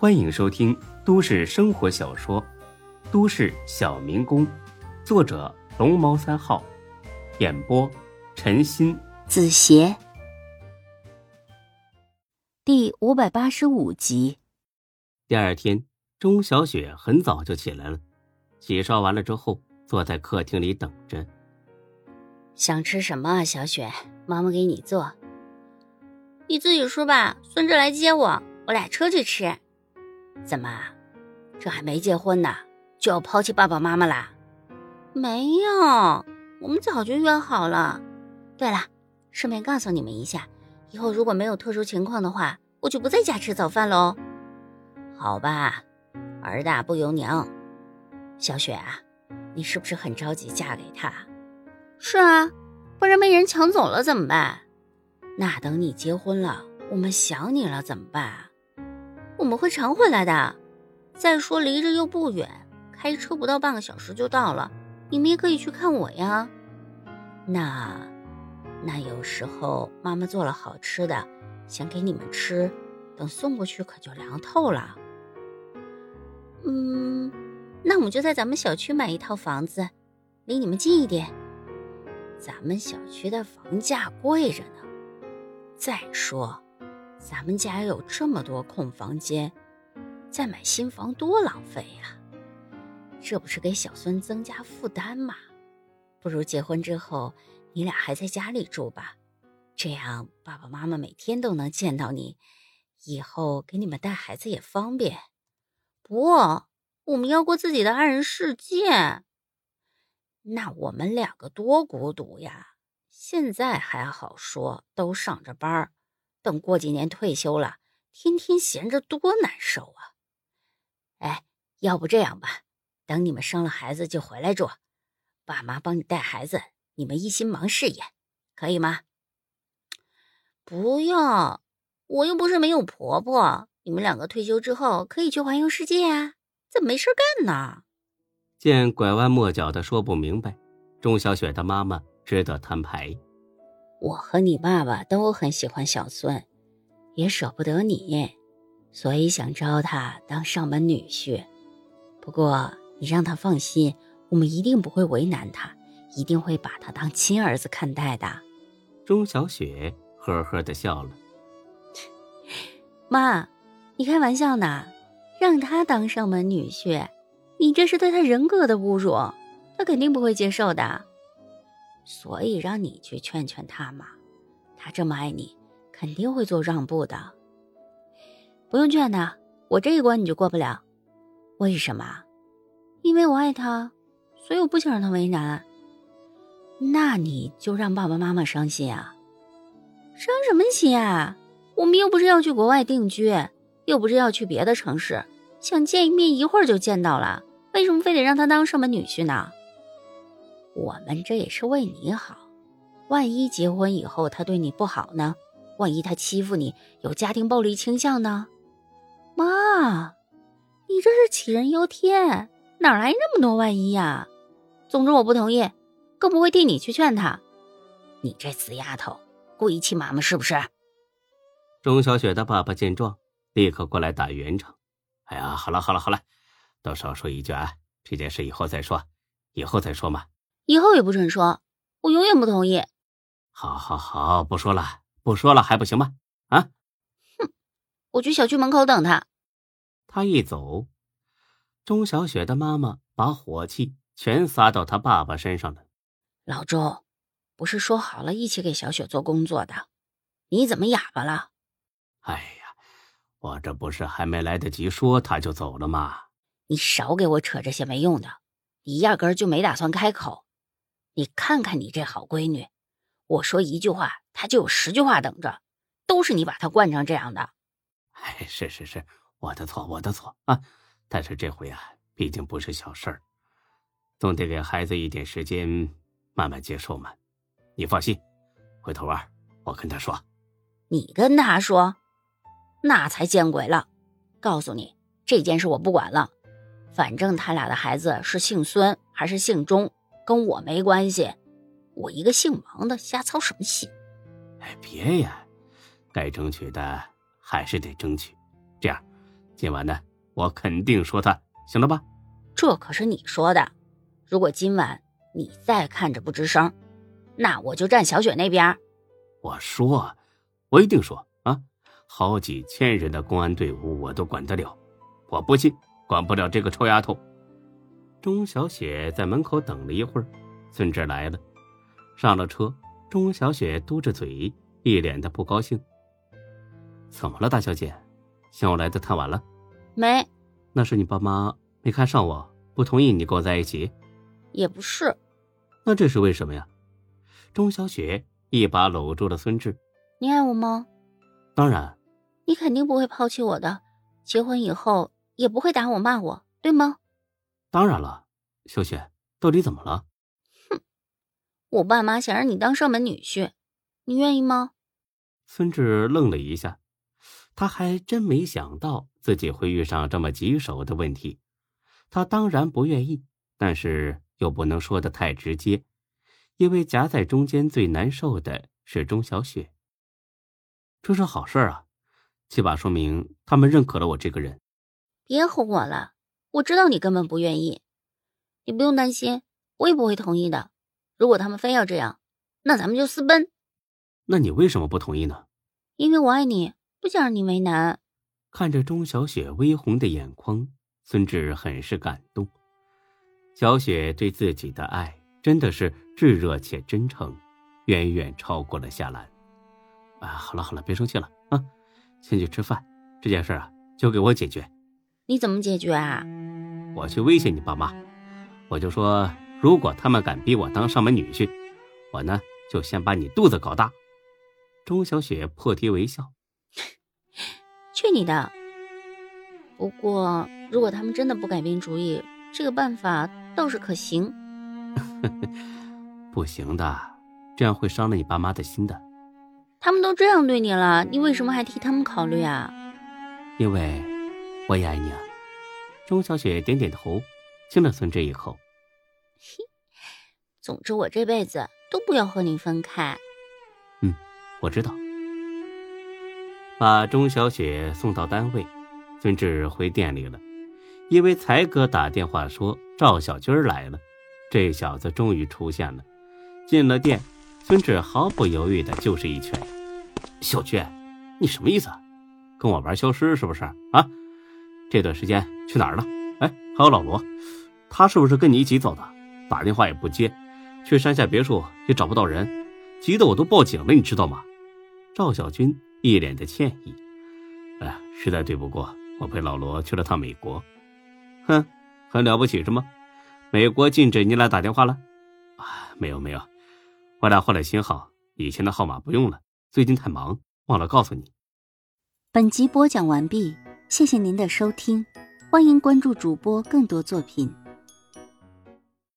欢迎收听都市生活小说《都市小民工》，作者龙猫三号，演播陈鑫、子邪，第五百八十五集。第二天，钟小雪很早就起来了，洗刷完了之后，坐在客厅里等着。想吃什么啊，小雪？妈妈给你做。你自己说吧，孙志来接我，我俩车去吃。怎么，这还没结婚呢，就要抛弃爸爸妈妈啦？没有，我们早就约好了。对了，顺便告诉你们一下，以后如果没有特殊情况的话，我就不在家吃早饭喽。好吧，儿大不由娘。小雪啊，你是不是很着急嫁给他？是啊，不然被人抢走了怎么办？那等你结婚了，我们想你了怎么办？我们会常回来的。再说离着又不远，开车不到半个小时就到了。你们也可以去看我呀。那，那有时候妈妈做了好吃的，想给你们吃，等送过去可就凉透了。嗯，那我们就在咱们小区买一套房子，离你们近一点。咱们小区的房价贵着呢。再说，咱们家有这么多空房间，再买新房多浪费呀！这不是给小孙增加负担吗？不如结婚之后，你俩还在家里住吧，这样爸爸妈妈每天都能见到你，以后给你们带孩子也方便。不，我们要过自己的二人世界。那我们两个多孤独呀！现在还好说，都上着班等过几年退休了，天天闲着多难受啊！哎，要不这样吧，等你们生了孩子就回来住，爸妈帮你带孩子，你们一心忙事业，可以吗？不要，我又不是没有婆婆。你们两个退休之后可以去环游世界啊，怎么没事干呢？见拐弯抹角的说不明白，钟小雪的妈妈。只得摊牌。我和你爸爸都很喜欢小孙，也舍不得你，所以想招他当上门女婿。不过你让他放心，我们一定不会为难他，一定会把他当亲儿子看待的。钟小雪呵呵的笑了。妈，你开玩笑呢？让他当上门女婿，你这是对他人格的侮辱，他肯定不会接受的。所以让你去劝劝他嘛，他这么爱你，肯定会做让步的。不用劝他，我这一关你就过不了。为什么？因为我爱他，所以我不想让他为难。那你就让爸爸妈妈伤心啊？伤什么心啊？我们又不是要去国外定居，又不是要去别的城市，想见一面一会儿就见到了，为什么非得让他当上门女婿呢？我们这也是为你好，万一结婚以后他对你不好呢？万一他欺负你，有家庭暴力倾向呢？妈，你这是杞人忧天，哪来那么多万一呀？总之我不同意，更不会替你去劝他。你这死丫头，故意气妈妈是不是？钟小雪的爸爸见状，立刻过来打圆场。哎呀，好了好了好了，都少说一句啊，这件事以后再说，以后再说嘛。以后也不准说，我永远不同意。好，好，好，不说了，不说了，还不行吗？啊！哼，我去小区门口等他。他一走，钟小雪的妈妈把火气全撒到他爸爸身上了。老周，不是说好了一起给小雪做工作的，你怎么哑巴了？哎呀，我这不是还没来得及说他就走了吗？你少给我扯这些没用的，你压根就没打算开口。你看看你这好闺女，我说一句话，她就有十句话等着，都是你把她惯成这样的。哎，是是是，我的错，我的错啊！但是这回啊，毕竟不是小事儿，总得给孩子一点时间慢慢接受嘛。你放心，回头啊，我跟他说。你跟他说，那才见鬼了！告诉你，这件事我不管了，反正他俩的孩子是姓孙还是姓钟。跟我没关系，我一个姓王的瞎操什么心？哎，别呀，该争取的还是得争取。这样，今晚呢，我肯定说他，行了吧？这可是你说的。如果今晚你再看着不吱声，那我就站小雪那边。我说，我一定说啊！好几千人的公安队伍我都管得了，我不信管不了这个臭丫头。钟小雪在门口等了一会儿，孙志来了，上了车。钟小雪嘟着嘴，一脸的不高兴。怎么了，大小姐？嫌我来的太晚了？没，那是你爸妈没看上我，不同意你跟我在一起。也不是，那这是为什么呀？钟小雪一把搂住了孙志。你爱我吗？当然。你肯定不会抛弃我的，结婚以后也不会打我骂我，对吗？当然了，小雪，到底怎么了？哼，我爸妈想让你当上门女婿，你愿意吗？孙志愣了一下，他还真没想到自己会遇上这么棘手的问题。他当然不愿意，但是又不能说的太直接，因为夹在中间最难受的是钟小雪。这是好事啊，起码说明他们认可了我这个人。别哄我了。我知道你根本不愿意，你不用担心，我也不会同意的。如果他们非要这样，那咱们就私奔。那你为什么不同意呢？因为我爱你，不想让你为难。看着钟小雪微红的眼眶，孙志很是感动。小雪对自己的爱真的是炙热且真诚，远远超过了夏兰。啊，好了好了，别生气了啊，先去吃饭。这件事啊，交给我解决。你怎么解决啊？我去威胁你爸妈，我就说，如果他们敢逼我当上门女婿，我呢就先把你肚子搞大。钟小雪破涕为笑：“ 去你的！不过，如果他们真的不改变主意，这个办法倒是可行。”不行的，这样会伤了你爸妈的心的。他们都这样对你了，你为什么还替他们考虑啊？因为。我也爱你啊，钟小雪点点头，亲了孙志一口。嘿，总之我这辈子都不要和你分开。嗯，我知道。把钟小雪送到单位，孙志回店里了，因为才哥打电话说赵小军来了，这小子终于出现了。进了店，孙志毫不犹豫的就是一拳。小军，你什么意思？跟我玩消失是不是啊？这段时间去哪儿了？哎，还有老罗，他是不是跟你一起走的？打电话也不接，去山下别墅也找不到人，急得我都报警了，你知道吗？赵小军一脸的歉意，哎，实在对不过，我陪老罗去了趟美国。哼，很了不起是吗？美国禁止你俩打电话了？啊，没有没有，我俩换了新号，以前的号码不用了，最近太忙，忘了告诉你。本集播讲完毕。谢谢您的收听，欢迎关注主播更多作品。